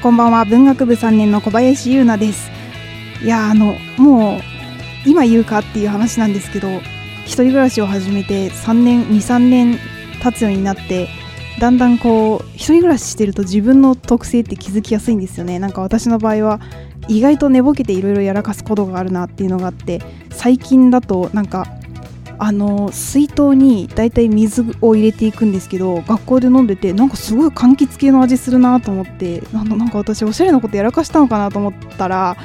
んこんばんは。文学部3年の小林優奈です。いやあのもう今言うかっていう話なんですけど一人暮らしを始めて3年23年経つようになってだんだんこう一人暮らししてると自分の特性って気づきやすいんですよね。なんか私の場合は意外と寝ぼけていろいろやらかすことがあるなっていうのがあって最近だとなんかあの水筒にだいたい水を入れていくんですけど学校で飲んでてなんかすごい柑橘系の味するなと思ってなんか私おしゃれなことやらかしたのかなと思ったら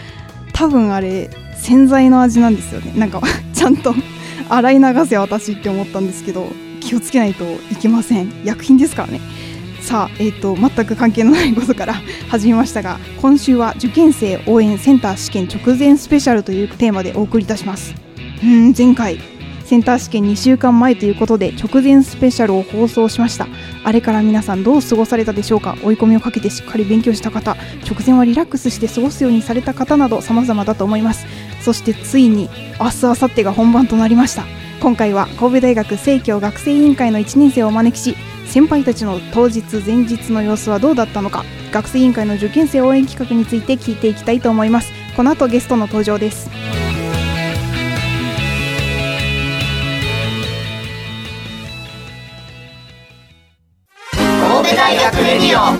多分あれ洗剤の味なんですよね。なんかちゃんと 洗い流せ私って思ったんですけど気をつけないといけません。薬品ですからね。さあ、えーと、全く関係のないことから 始めましたが今週は受験生応援センター試験直前スペシャルというテーマでお送りいたします。うん前回センター試験2週間前ということで直前スペシャルを放送しました。あれから皆さんどう過ごされたでしょうか？追い込みをかけてしっかり勉強した方。直前はリラックスして過ごすようにされた方など様々だと思います。そしてついに明日明後日が本番となりました。今回は神戸大学生協学生委員会の1年生をお招きし先輩たちの当日前日の様子はどうだったのか学生委員会の受験生応援企画について聞いていきたいと思います。この後ゲストの登場です。レディオ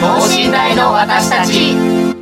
等身大の私たち。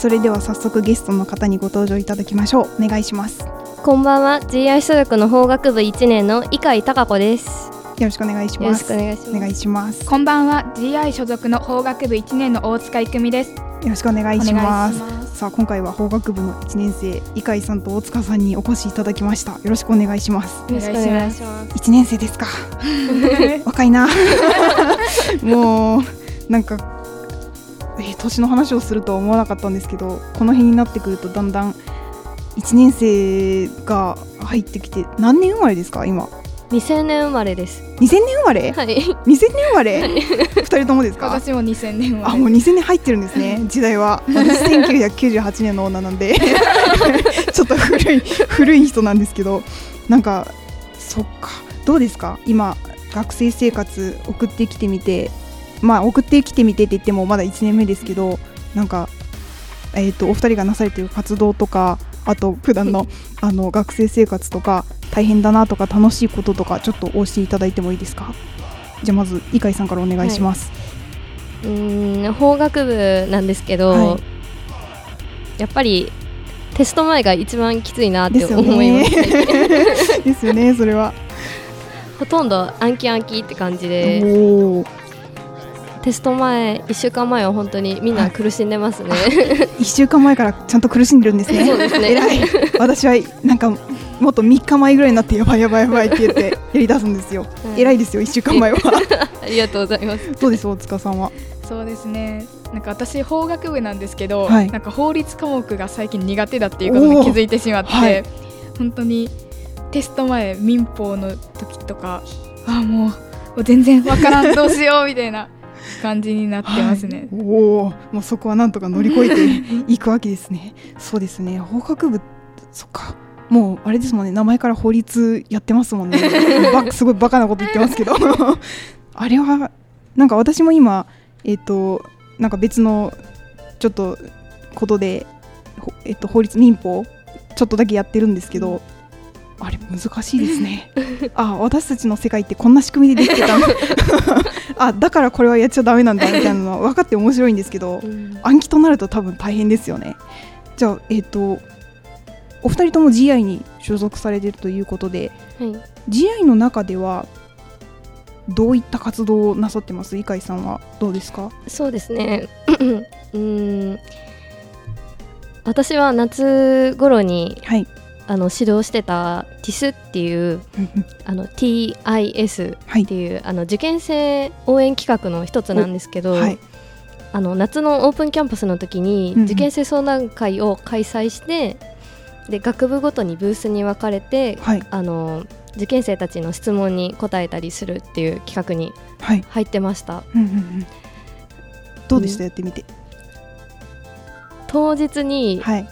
それでは早速ゲストの方にご登場いただきましょう。お願いします。こんばんは。GI 所属の法学部1年の井海貴子です。よろしくお願いします。お願いします。お願いします。こんばんは。GI 所属の法学部1年の大塚育美です。よろしくお願いします。さあ今回は法学部の1年生井海さんと大塚さんにお越しいただきました。よろしくお願いします。よろしくお願いします。1年生ですか。若いな。もうなんかえー、年の話をするとは思わなかったんですけどこの辺になってくるとだんだん1年生が入ってきて何年生まれですか今2000年生まれです2000年生まれはい2000年生まれ、はい、2人ともですか私も2000年生まれあもう2000年入ってるんですね時代は私1998年の女なんでちょっと古い古い人なんですけどなんかそっかどうですか今学生生活送ってきてみてまあ、送ってきてみてって言ってもまだ1年目ですけどなんか、えーと、お二人がなされている活動とかあと普段のあの学生生活とか大変だなとか楽しいこととかちょっと教えていただいてもいいですか？じゃあまず井海さんからお願いします、はい、うん法学部なんですけど、はい、やっぱりテスト前が一番きついなって思います、ですよねそれは。ほとんど暗記暗記って感じでテスト前1週間前は本当にみんな苦しんでますね、はい、1週間前からちゃんと苦しんでるんですね。そうですね。偉い。私はなんかもっと3日前ぐらいになってやばいやばいやばいって言って やり出すんですよ、はい、偉いですよ1週間前は。ありがとうございます。どうです大塚さんは？そうですね。なんか私法学部なんですけど、はい、なんか法律科目が最近苦手だっていうことに気づいてしまって、はい、本当にテスト前民法の時とかあもう全然わからんどうしようみたいな感じになってますね。はい、おお、もうそこはなんとか乗り越えて いくわけですね。そうですね。法学部そっかもうあれですもんね名前から法律やってますもんね すごいバカなこと言ってますけど あれはなんか私も今えっ、ー、となんか別のちょっとことで、えっ、ー、と、法律民法ちょっとだけやってるんですけど、あれ難しいですね。あ私たちの世界ってこんな仕組みでできてた あだからこれはやっちゃだめなんだみたいなのは分かって面白いんですけど、うん、暗記となると多分大変ですよね。じゃあえっ、ー、とお二人とも GI に所属されてるということで、はい、GI の中ではどういった活動をなさってます？井海さんはどうですか？そうですね。うん。私は夏頃に、はい、あの指導してた TIS っていうあの TIS っていう、はい、あの受験生応援企画の一つなんですけど、はい、あの夏のオープンキャンパスの時に受験生相談会を開催して、で学部ごとにブースに分かれて、はい、あの受験生たちの質問に答えたりするっていう企画に入ってました、はいうんうんうん、どうでした、やってみて。当日に、はい、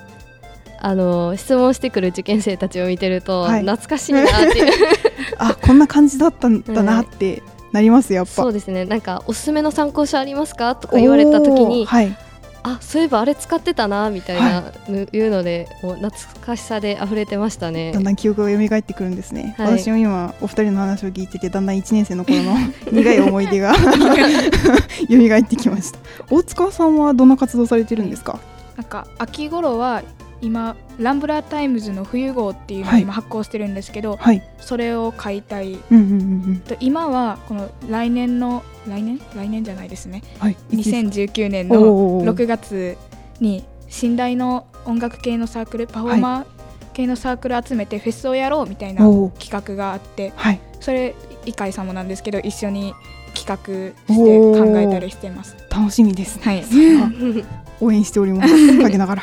あの質問してくる受験生たちを見てると、はい、懐かしいなっていう。あこんな感じだったんだなってなりますやっぱ。そうですね。なんかおすすめの参考書ありますかとか言われた時に、はい、あそういえばあれ使ってたなみたいな、はい、いうのでもう懐かしさで溢れてましたね。だんだん記憶が蘇ってくるんですね、はい、私も今お二人の話を聞いててだんだん1年生の頃の 苦い思い出が 蘇ってきました。大塚さんはどんな活動されてるんですか？なんか秋頃は今ランブラータイムズの冬号っていうのを今発行してるんですけど、はい、それを買いたい、うんうんうんうん、と今はこの来年の来年？来年じゃないですね、はい、2019年の6月に信頼の音楽系のサークルパフォーマー系のサークル集めてフェスをやろうみたいな企画があって、はい、それ伊海さんもなんですけど一緒に企画して考えたりしてます。楽しみです、ね、はい。応援しております。陰ながら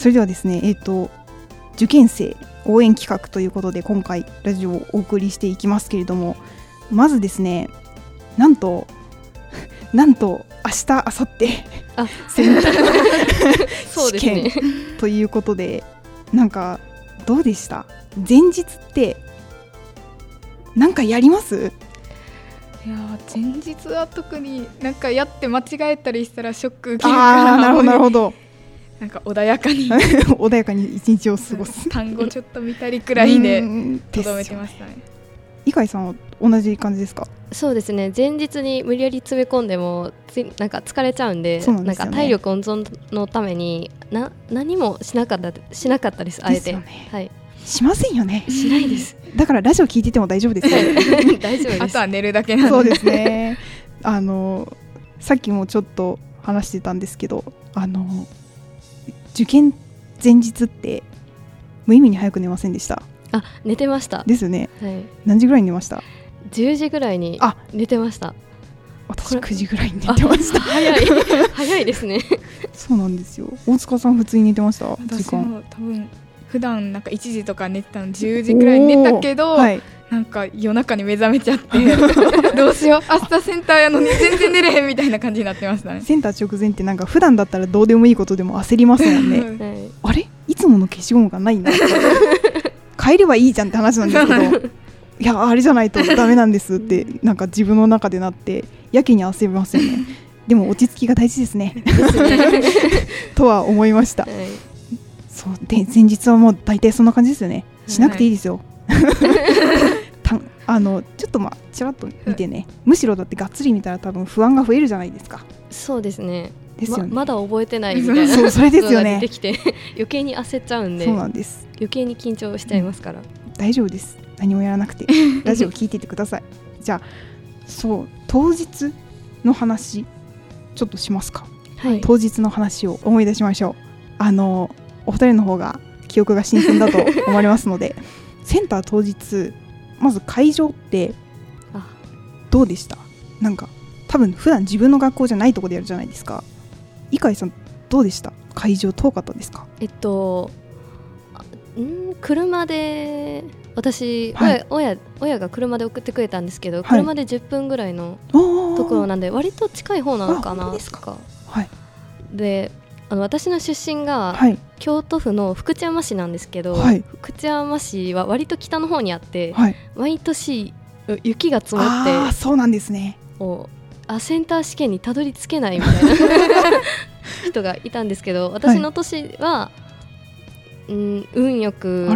それではですねえっ、ー、と受験生応援企画ということで今回ラジオをお送りしていきますけれどもまずですねなんと なんと明日明後日あセンター試験ということでなんかどうでした？前日ってなんかやります？いや前日は特になんかやって間違えたりしたらショック受けるからなるほどなるほどなんか穏やかに。穏やかに一日を過ごす。単語ちょっと見たりくらいでとどめてましたね。井海さんは同じ感じですか？そうですね。前日に無理やり詰め込んでもつなんか疲れちゃうんでなん、ね,、か体力温存のためにな何もしなかったしなかったですあえて、ね、はい。しませんよね。しないです。だからラジオ聞いてても大丈夫ですよ。大丈夫です。あとは寝るだけなんそうですね。あのさっきもちょっと話してたんですけどあの受験前日って無意味に早く寝ませんでした。あ寝てました。ですよね、はい、何時ぐらいに寝ました？10時ぐらいにあ。寝てました。私9時ぐらいに寝てました。早い。早いですね。そうなんですよ。大塚さん普通に寝てました？私も多分普段なんか1時とか寝てたの10時くらいに寝たけど、はい、なんか夜中に目覚めちゃって どうしよう明日センターやのに全然寝れへんみたいな感じになってましたね。センター直前ってなんか普段だったらどうでもいいことでも焦りますもんね、はい、あれ？いつもの消しゴムがないな変えればいいじゃんって話なんですけどいやあれじゃないとダメなんですってなんか自分の中でなってやけに焦りますよね。でも落ち着きが大事ですね。とは思いました、はい。そうで前日はもう大体そんな感じですよね。しなくていいですよ、たあのちょっとまあちらっと見てね、むしろだってがっつり見たら多分不安が増えるじゃないですか。そうですね。ですよね、ままだ覚えてないみたいな。そうそれですよね。できて余計に焦っちゃうんでそうなんです。余計に緊張しちゃいますから、うん、大丈夫です。何もやらなくて。ラジオ聞いててください。じゃあそう当日の話ちょっとしますか、はい、当日の話を思い出しましょう。あのお二人の方が記憶が新鮮だと思われますので。センター当日まず会場ってどうでした？なんか多分普段自分の学校じゃないとこでやるじゃないですか。井海さんどうでした？会場遠かったですか？えっとん車で私、はい、親親が車で送ってくれたんですけど、はい、車で10分ぐらいのところなんで割と近い方なのかなとか、はい、であの私の出身が京都府の福知山市なんですけど、はい、福知山市は割と北の方にあって、はい、毎年雪が積もってあそうなんですね。あセンター試験にたどり着けないみたいな人がいたんですけど私の年は、はい、うん、運よく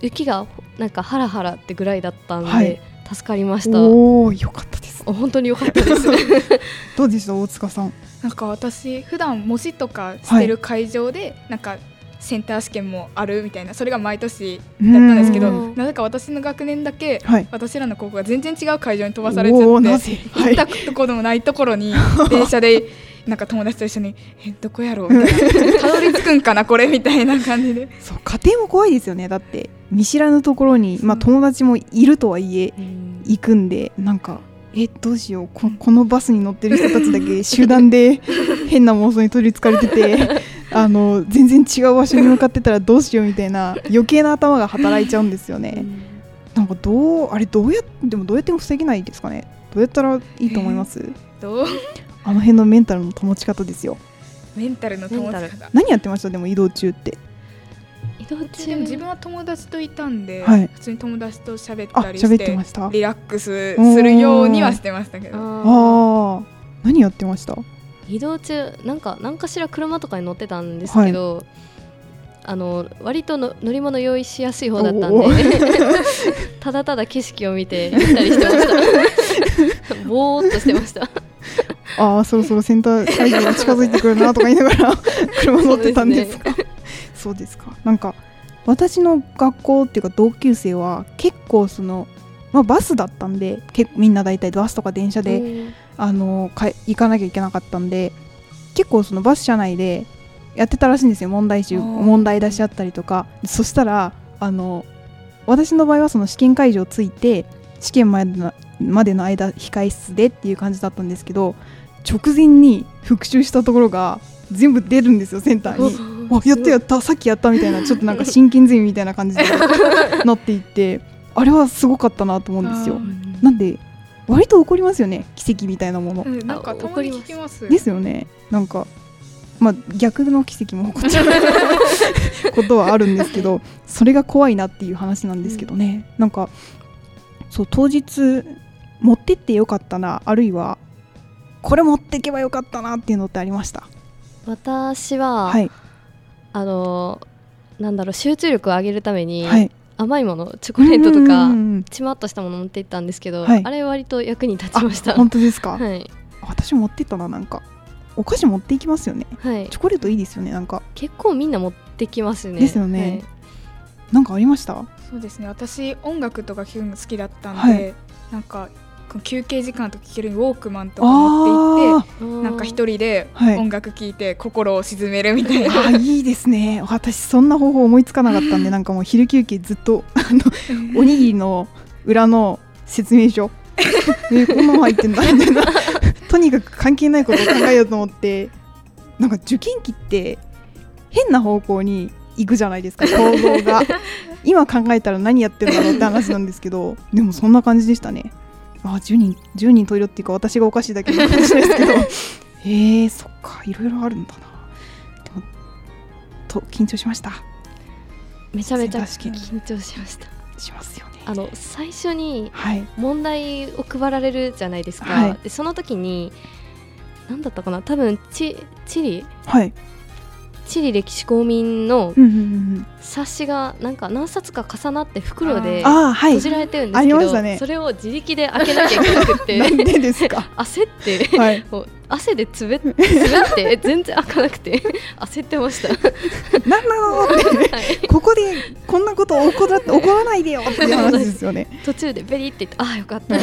雪がなんかハラハラってぐらいだったんで、助かりました。おおよかった本当によかったです。どうでした大塚さん？なんか私普段模試とかしてる会場で、はい、なんかセンター試験もあるみたいなそれが毎年だったんですけどなぜか私の学年だけ、はい、私らの高校が全然違う会場に飛ばされちゃって、行ったところもないところに 電車でなんか友達と一緒にえどこやろう？みたいな。たどり着くんかなこれ？みたいな感じで。そう家庭も怖いですよね。だって見知らぬところに、まあ、友達もいるとはいえ行くんでなんかえどうしよう。ここのバスに乗ってる人たちだけ集団で 変な妄想に取りつかれてて あの全然違う場所に向かってたらどうしようみたいな余計な頭が働いちゃうんですよね。なんかどうあれどうやでもどうやっても防げないですかね。どうやったらいいと思います、どうあの辺のメンタルの保ち方ですよ。メンタルの保ち方。何やってました？でも移動中って移動中でも。自分は友達といたんで、はい、普通に友達と喋ったりしてました？リラックスするようにはしてましたけど。ああ何やってました？移動中なんか何かしら車とかに乗ってたんですけど、はい、あの割との乗り物用意しやすい方だったんで ただただ景色を見て行ったりしてました。ぼーっとしてました。ああそろそろセンター会場が近づいてくるなとか言いながら 車乗ってたんですか？そうですか。なんか私の学校っていうか同級生は結構その、まあ、バスだったんで結みんな大体バスとか電車で、あのか行かなきゃいけなかったんで結構そのバス車内でやってたらしいんですよ。問題集問題出し合ったりとか。そしたらあの私の場合はその試験会場ついて試験前のまでの間控室でっていう感じだったんですけど直前に復習したところが全部出るんですよセンターに。あやったやったさっきやったみたいなちょっとなんか真剣ゼミみたいな感じで なっていってあれはすごかったなと思うんですよ。なんで割と起こりますよね奇跡みたいなもの。うん、なんかたまに聞きますですよね。なんかまあ逆の奇跡も起こっちゃう ことはあるんですけどそれが怖いなっていう話なんですけどね、うん、なんかそう当日持ってってよかったなあるいはこれ持っていけばよかったなっていうのってありました？私は、はい、あのなんだろう集中力を上げるために、はい、甘いものチョコレートとかちまっとしたもの持っていったんですけど、はい、あれ割と役に立ちました。本当ですか、はい、私持ってったななんか。お菓子持っていきますよね、はい、チョコレートいいですよねなんか。結構みんな持ってきますね。ですよね、はい、なんかありました？そうですね。私音楽とか聴くの好きだったんで、はい、なんか休憩時間と聴けるウォークマンとか持っていってなんか一人で音楽聴いて心を鎮めるみたいな、はい、あいいですね。私そんな方法思いつかなかったんで なんかもう昼休憩ずっと あのおにぎりの裏の説明書。えこんなの入ってんだ。みたいなとにかく関係ないことを考えようと思ってなんか受験期って変な方向に行くじゃないですか行動が。今考えたら何やってるんだろうって話なんですけどでもそんな感じでしたねあ10人10人トイレっていうか私がおかしいだけの話ですけど。へ えそっかいろいろあるんだな。でもと緊張しました。めちゃめちゃ緊張しました。しますよね。あの最初に問題を配られるじゃないですか、はい、でその時に何だったかな。多分地地理、はい、地理歴史公民の冊子がなんか何冊か重なって袋で閉じられてるんですけど、ね、それを自力で開けなきゃいけなくて。なんでですか？焦って、はい、汗でつべ つべって全然開かなくて。焦ってました。何なのって、はい、ここでこんなこと起こら起こらないでよっていう話ですよね。途中でベリって言ってああよかった。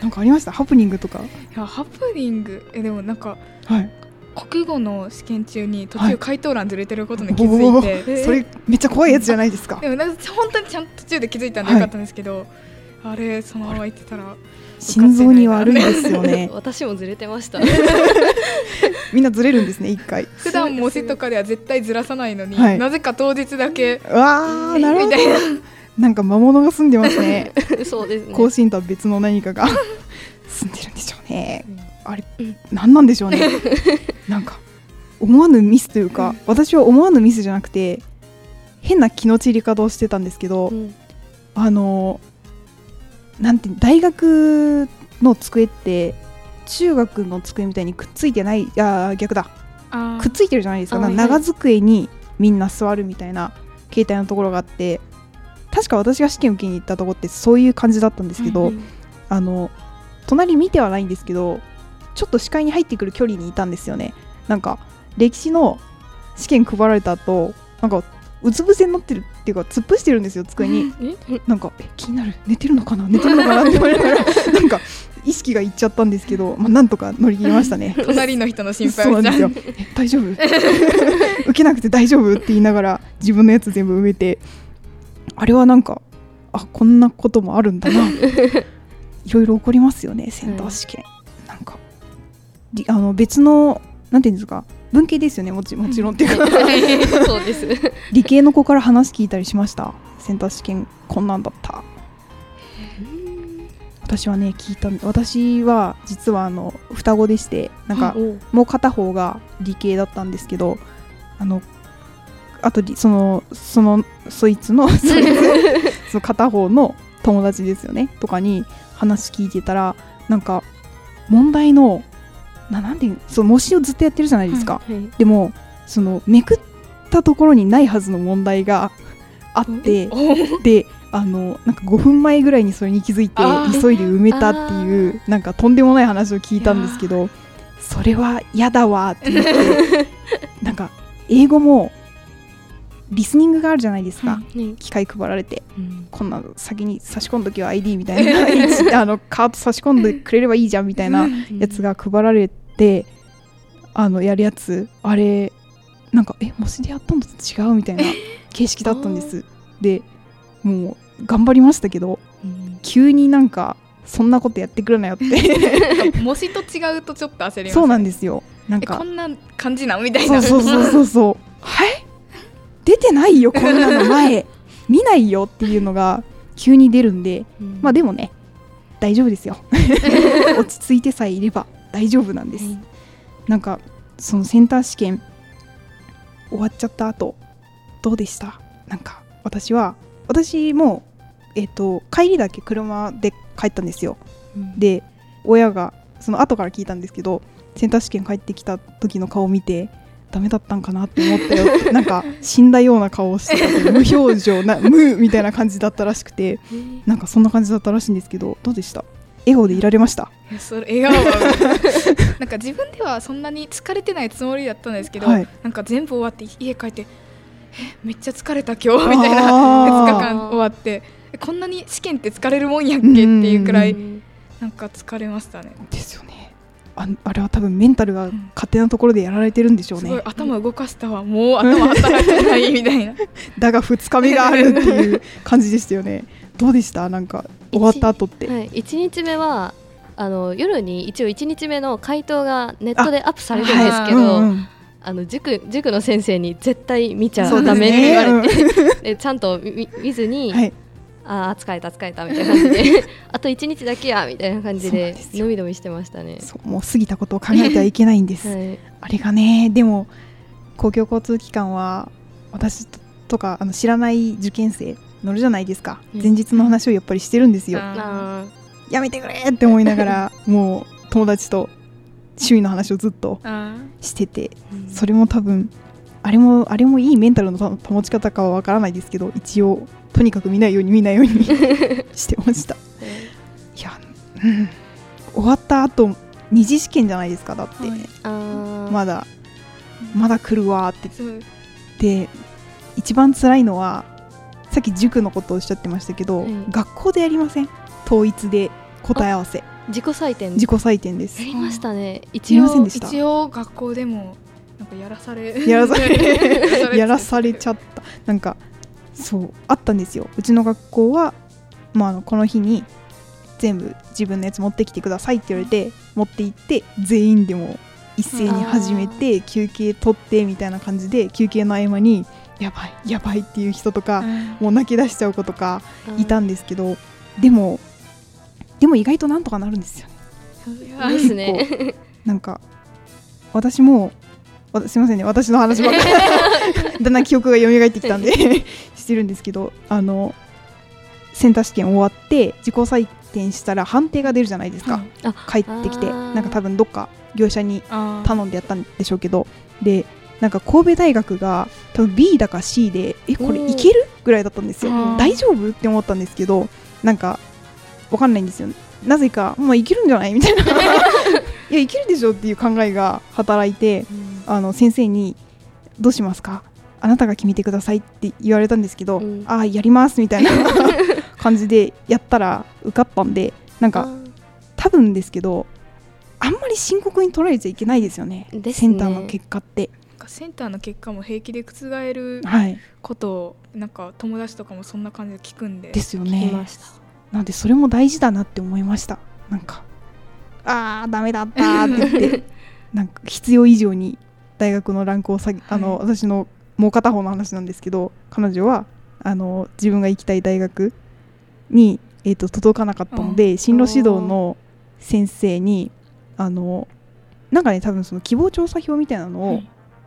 なんかありました？ハプニングとか？いやハプニング。えでもなんか、はい、国語の試験中に途中回答欄ずれてることに気づいて、はい、それめっちゃ怖いやつじゃないですか。でもなんか本当にちゃんと途中で気づいたんでよかったんですけど、はい、あれそのまま言ってたら心臓に悪いですよね。私もずれてました。みんなずれるんですね一回。普段模試とかでは絶対ずらさないのに、はい、なぜか当日だけわあなるほど。な。んか魔物が住んでますね。そうですね。更新とは別の何かが住んでるんでしょうね、うんあれ、うん、何なんでしょうね。なんか思わぬミスというか、私は思わぬミスじゃなくて変な気の散り方をしてたんですけど、うん、あのなんて大学の机って中学の机みたいにくっついてないいや逆だ。くっついてるじゃないですか。長机にみんな座るみたいな携帯のところがあって確か私が試験受けに行ったとこってそういう感じだったんですけど、うんうん、あの隣見てはないんですけどちょっと視界に入ってくる距離にいたんですよね。なんか歴史の試験配られた後なんかうつ伏せになってるっていうか突っ伏してるんですよ机に。なんかえ気になる。寝てるのかな？寝てるのかな？って思いながら なんか意識がいっちゃったんですけど、まあ、なんとか乗り切りましたね。隣の人の心配そうなんですよ。大丈夫？受けなくて大丈夫って言いながら自分のやつ全部埋めてあれはなんかあこんなこともあるんだな。いろいろ起こりますよねセンター試験、あの別のなんていうんですか？文系ですよねもちもちろんっていうか。そうです。理系の子から話聞いたりしました？センター試験こんなんだった。私はね聞いた私は実はあの双子でしてなんかもう片方が理系だったんですけどあのあとそのそのそいつの その片方の友達ですよね？とかに話聞いてたらなんか問題のななんていうそう模試をずっとやってるじゃないですか、はいはい、でもそのめくったところにないはずの問題があってであのなんか5分前ぐらいにそれに気づいて急いで埋めたっていうなんかとんでもない話を聞いたんですけどそれは嫌だわって言ってなんか英語もリスニングがあるじゃないですか、うんね、機械配られて、うん、こんな先に差し込んどきは ID みたいな。あのカード差し込んでくれればいいじゃんみたいなやつが配られて、あのやるやつ。あれなんかえ模試でやったのと違うみたいな形式だったんです。でもう頑張りましたけど、うん、急になんかそんなことやってくるなよって。模試と違うとちょっと焦ります、ね、そうなんですよ。なんか。こんな感じなみたいな。そうそうそうそうそう。はい出てないよこんなの前。見ないよっていうのが急に出るんで、うん、まあでもね大丈夫ですよ。落ち着いてさえいれば大丈夫なんです、うん、なんかそのセンター試験終わっちゃった後どうでした？なんか私は私もえっ、ー、と帰りだけ車で帰ったんですよ、うん、で親がその後から聞いたんですけどセンター試験帰ってきた時の顔を見てダメだったんかなって思ったよって なんか死んだような顔をしてた無表情な無みたいな感じだったらしくてなんかそんな感じだったらしいんですけどどうでした？笑顔でいられました？それ笑顔は。なんか自分ではそんなに疲れてないつもりだったんですけど、はい、なんか全部終わって家帰ってえめっちゃ疲れた今日みたいな2日間終わってこんなに試験って疲れるもんやっけっていうくらいなんか疲れましたね。ですよね。ああれは多分メンタルが勝手なところでやられてるんでしょうね、うん、頭動かしたわもう頭働いてないみたいな。だが2日目があるっていう感じでしたよね。どうでした？なんか終わった後って、はい、1日目はあの夜に一応1日目の回答がネットでアップされるんですけど、あの塾塾の先生に絶対見ちゃダメって言われて、ね、でちゃんと見ずに、はい、ああ疲れた疲れたみたいな感じで。あと1日だけやみたいな感じでのみのみしてましたね。もう過ぎたことを考えてはいけないんです、はい、あれがねでも公共交通機関は私とかあの知らない受験生乗るじゃないですか、うん、前日の話をやっぱりしてるんですよ。やめてくれって思いながら もう友達と周囲の話をずっとしててそれも多分あれもあれもいいメンタルの保ち方かはわからないですけど一応とにかく見ないように見ないように してました。いや、うん、終わった後二次試験じゃないですかだって、はい、まだ。まだ来るわって。で一番辛いのはさっき塾のことをおっしゃってましたけど、はい、学校でやりません？統一で答え合わせ。自己採点。自己採点です。やりましたね。一応一応学校でもなんかやらされやらされ やらされちゃった。なんかそうあったんですよ。うちの学校は、まあ、あのこの日に全部自分のやつ持ってきてくださいって言われて持って行って全員でも一斉に始めて休憩取ってみたいな感じで休憩の合間にやばいやばいっていう人とか、もう泣き出しちゃう子とかいたんですけど、でもでも意外となんとかなるんですよね。ですね。なんか私もすみませんね私の話ばっかり。だんだん記憶が蘇ってきたんでしてるんですけどあのセンター試験終わって自己採点したら判定が出るじゃないですか、うん、帰ってきてなんか多分どっか業者に頼んでやったんでしょうけど。でなんか神戸大学が多分 B だか C でえこれいける？ぐらいだったんですよ。大丈夫？って思ったんですけどなんかわかんないんですよ。なぜかまあいけるんじゃない？みたいな。いやいけるでしょっていう考えが働いて、あの先生にどうしますか？あなたが決めてくださいって言われたんですけど、うん、ああやりますみたいな 感じでやったら受かったんでなんか多分ですけどあんまり深刻に捉えちゃいけないですよね、ね、センターの結果って。センターの結果も平気で覆ることを、はい、なんか友達とかもそんな感じで聞くんでですよね。なんでそれも大事だなって思いましたなんか。ああダメだったって言って なんか必要以上に大学のランクを下げ、はい、あの私のもう片方の話なんですけど彼女はあの自分が行きたい大学に、えーと、届かなかったので、進路指導の先生にあのなんかね多分その希望調査票みたいなのを、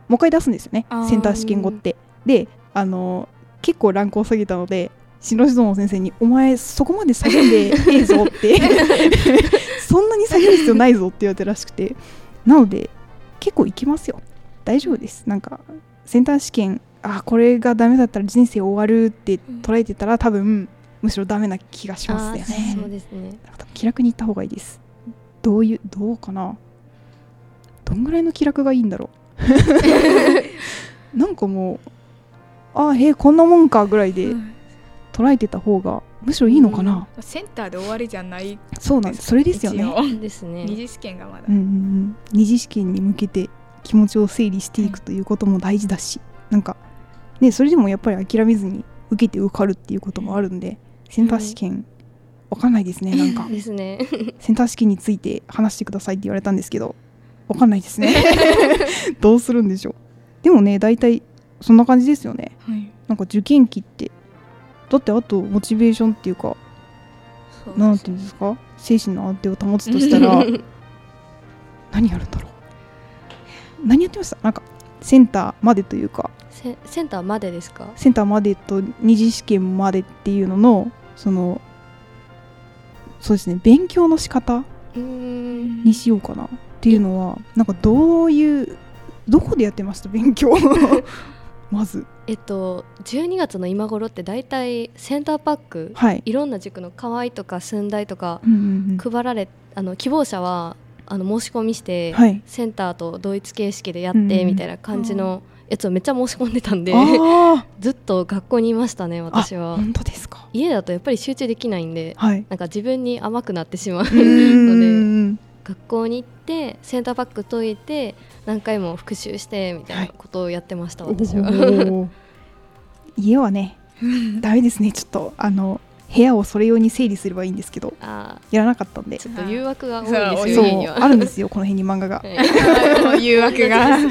もう一回出すんですよねセンター試験後って。であの結構ランクを下げたので進路指導の先生に「お前そこまで下げんで ええぞ」って。そんなに下げる必要ないぞって言われたらしくて。なので結構いきますよ。大丈夫です。なんかセンター試験あこれがダメだったら人生終わるって捉えてたら多分むしろダメな気がしますよね。そうですね。気楽に行った方がいいです。どういうどうかな。どんぐらいの気楽がいいんだろう。なんかもうあへえこんなもんかぐらいで捉えてた方がむしろいいのかな。うん、センターで終わりじゃないそうなんです。それですよね。ですね。二次試験がまだ。うんうん、二次試験に向けて気持ちを整理していくということも大事だし、うん、なんかねそれでもやっぱり諦めずに受けて受かるっていうこともあるんで。センター試験、わかんないですねなんか。ですね。センター試験について話してくださいって言われたんですけどわかんないですね。どうするんでしょう。でもね大体そんな感じですよね、はい、なんか受験期ってだってあとモチベーションっていうかなんていうんですか？精神の安定を保つとしたら何やるんだろう何やってました？なんかセンターまでというか。センターまでですか？センターまでと二次試験までっていうののそのそうですね勉強の仕方にしようかなっていうのはなんかどういうどこでやってました？勉強。まず。えっと12月の今頃って大体センターパック、はい、いろんな塾の河合とか寸大とか配られ、うんうん。うん、あの希望者はあの申し込みして、はい、センターと同一形式でやってみたいな感じのやつをめっちゃ申し込んでたんで ずっと学校にいましたね私は。本当ですか？家だとやっぱり集中できないんで、はい、なんか自分に甘くなってしまうので学校に行ってセンターバック解いて何回も復習してみたいなことをやってました、はい、私は。家はね ダメですね。ちょっとあの部屋をそれ用に整理すればいいんですけどやらなかったんで。ちょっと誘惑が多いですよそうあるんですよこの辺に漫画が。誘惑が。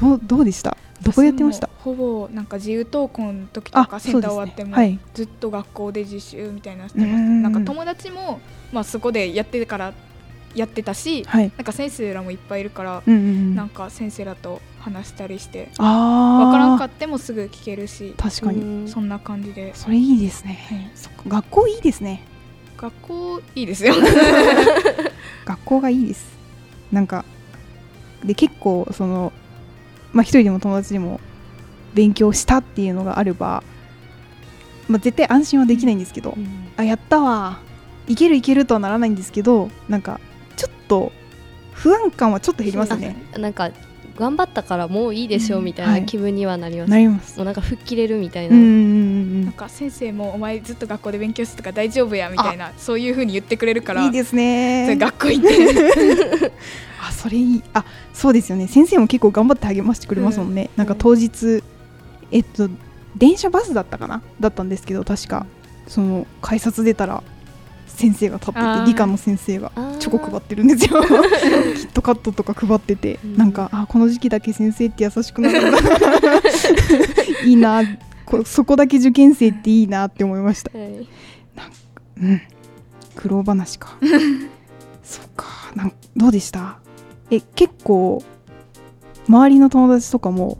どうどうでした？どこやってました？ほぼなんか自由登校の時とかセンター終わっても、ねはい、ずっと学校で実習みたいなしてました。なんか友達も、まあ、そこでやってからやってたし、はい、なんか先生らもいっぱいいるから、うんうん、なんか先生らと話したりして分からんかってもすぐ聞けるし確かに。そんな感じで。それいいですね、はい、学校いいですね。学校いいですよ。学校がいいです。なんかで結構そのまあ、一人でも友達でも勉強したっていうのがあれば、まあ、絶対安心はできないんですけど、うん、あやったわ。いけるいけるとはならないんですけどなんかちょっと不安感はちょっと減りますね。なんか頑張ったからもういいでしょうみたいな気分にはなります、なります。もうなんか吹っ切れるみたいな。なんか先生もお前ずっと学校で勉強するとか大丈夫やみたいなそういうふうに言ってくれるからいいですね。学校行って。あそれいい。あそうですよね。先生も結構頑張って励ましてくれますもんね、うん、なんか当日えっと電車バスだったかな？だったんですけど確か。その改札出たら先生が立ってて理科の先生がチョコ配ってるんですよ。キットカットとか配ってて、うん、なんかあこの時期だけ先生って優しくなるんだ。いいなこそこだけ受験生っていいなって思いました、はい、なんかうん。苦労話か。そっか。なんどうでした？え結構周りの友達とかも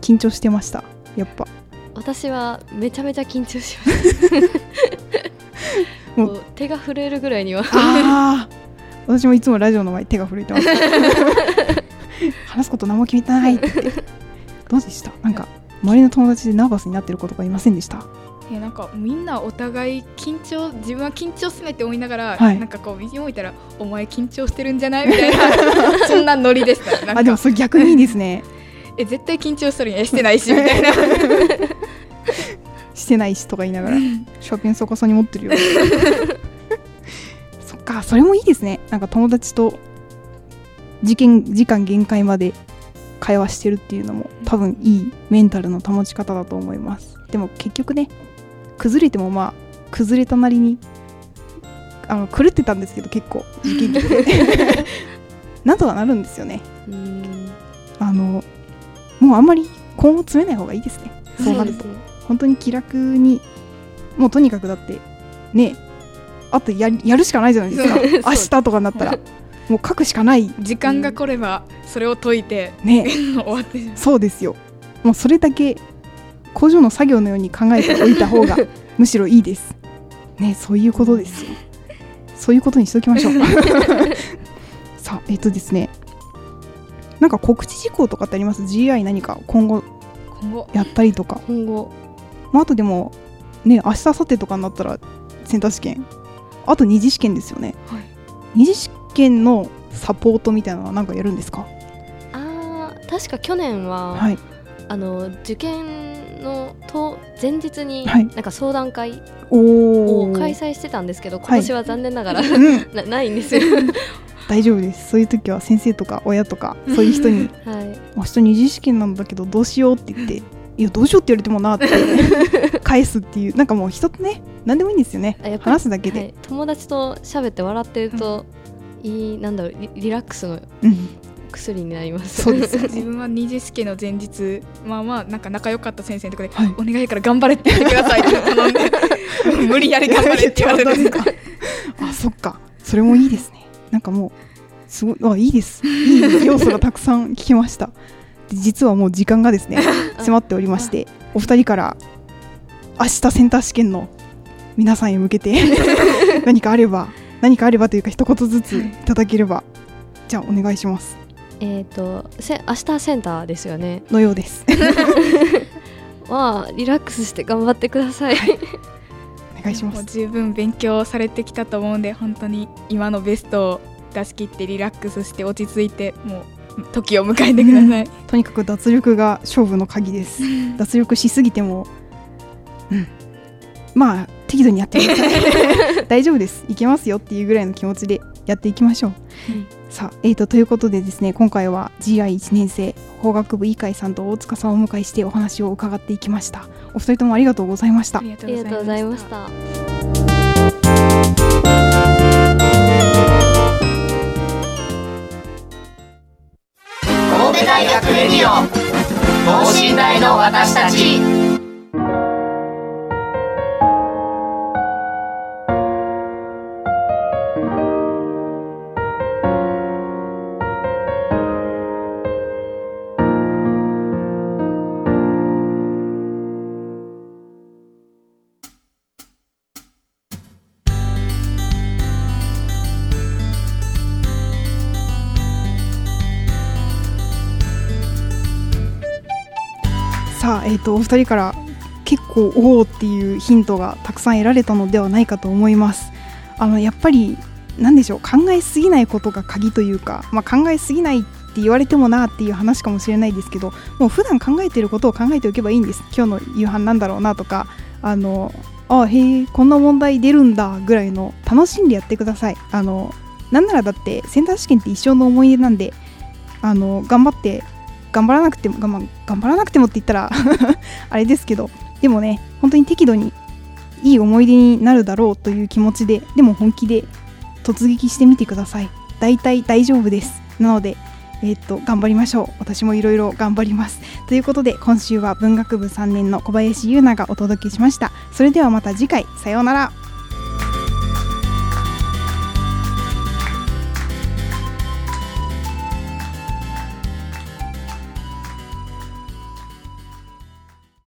緊張してました？やっぱ。私はめちゃめちゃ緊張しましたもう手が震えるぐらいには。ああ私もいつもラジオの前手が震えてます。話すこと何も決めてないって。どうでした？なんか周りの友達でナーバスになってる子とかいませんでした？えなんかみんなお互い緊張自分は緊張すねって思いながら、はい、なんかこう右向いたらお前緊張してるんじゃない？みたいな そんなノリでしたあでもそれ逆にいいですね。え絶対緊張するんや。してないしみたいなしてないしとか言いながらショーペンそこそに持ってるよ。そっかそれもいいですね。なんか友達と事件時間限界まで会話してるっていうのも多分いいメンタルの保ち方だと思います。でも結局ね崩れてもまあ崩れたなりにあの狂ってたんですけど結構受験期でなんとかなるんですよね。あのもうあんまり根を詰めない方がいいですね。そうなると、ね、本当に気楽にもうとにかくだってねあとややるしかないじゃないですか。明日とかになったら もう書くしかない。時間が来ればそれを解いてね。終わってそうですよ。もうそれだけ工場の作業のように考えておいた方がむしろいいです。ねそういうことですよ。そういうことにしておきましょう。さあえっ、とですねなんか告知事項とかってあります？GI 何か今後今後。やったりとか。今後まあ、あとでもね明日明後日とかになったらセンター試験。あと二次試験ですよね、はい、二次試験のサポートみたいなのは何かやるんですか？あ確か去年は、はい、あの受験のと前日になんか相談会を開催してたんですけど、今年は残念ながら、はい、なないんですよ。大丈夫です。そういう時は先生とか親とかそういう人に 「はい、明日二次試験なんだけどどうしよう」って言って「いやどうしようって言われてもな」って 返すっていうなんかもう人とね何でもいいんですよね。話すだけで、はい、友達と喋って笑ってると、うん、いいなんだろうリリラックスの薬になります、そうです。自分は二次試験の前日まあまあなんか仲良かった先生のところで、はい、お願いから頑張れって言ってくださいって頼んで 無理やり頑張れって言われて。あそっか。それもいいですね。なんかもうすごいあいいです。いい要素がたくさん聞きました実はもう時間がですね 迫っておりましてお二人から明日センター試験の皆さんへ向けて 何かあれば何かあればというか一言ずつい。ただければじゃあお願いします。えっ、ー、とせ明日センターですよね。のようです。まあリラックスして頑張ってください。お願いします。十分勉強されてきたと思うんで本当に今のベストを出し切ってリラックスして落ち着いてもう時を迎えてください、うん、とにかく脱力が勝負の鍵です。脱力しすぎてもうん。まあ適度にやってください。大丈夫です。いけますよっていうぐらいの気持ちでやっていきましょう、うん、さあ、えーと、ということでですね今回は GI1 年生法学部医会さんと大塚さんをお迎えしてお話を伺っていきました。お二人ともありがとうございました。ありがとうございました大学レディオ。等身大の私たち。と、お二人から結構おおっていうヒントがたくさん得られたのではないかと思います。あのやっぱり何でしょう考えすぎないことが鍵というか、まあ、考えすぎないって言われてもなっていう話かもしれないですけどもう普段考えてることを考えておけばいいんです。今日の夕飯なんだろうなとかあのあへえこんな問題出るんだぐらいの楽しんでやってください。あのなんならだってセンター試験って一生の思い出なんであの頑張って頑張らなくても頑張らなくてもって言ったら あれですけどでもね本当に適度にいい思い出になるだろうという気持ちででも本気で突撃してみてください。大体大丈夫です。なのでえー、っと頑張りましょう。私もいろいろ頑張ります。ということで今週は文学部3年の小林優奈がお届けしました。それではまた次回。さようなら。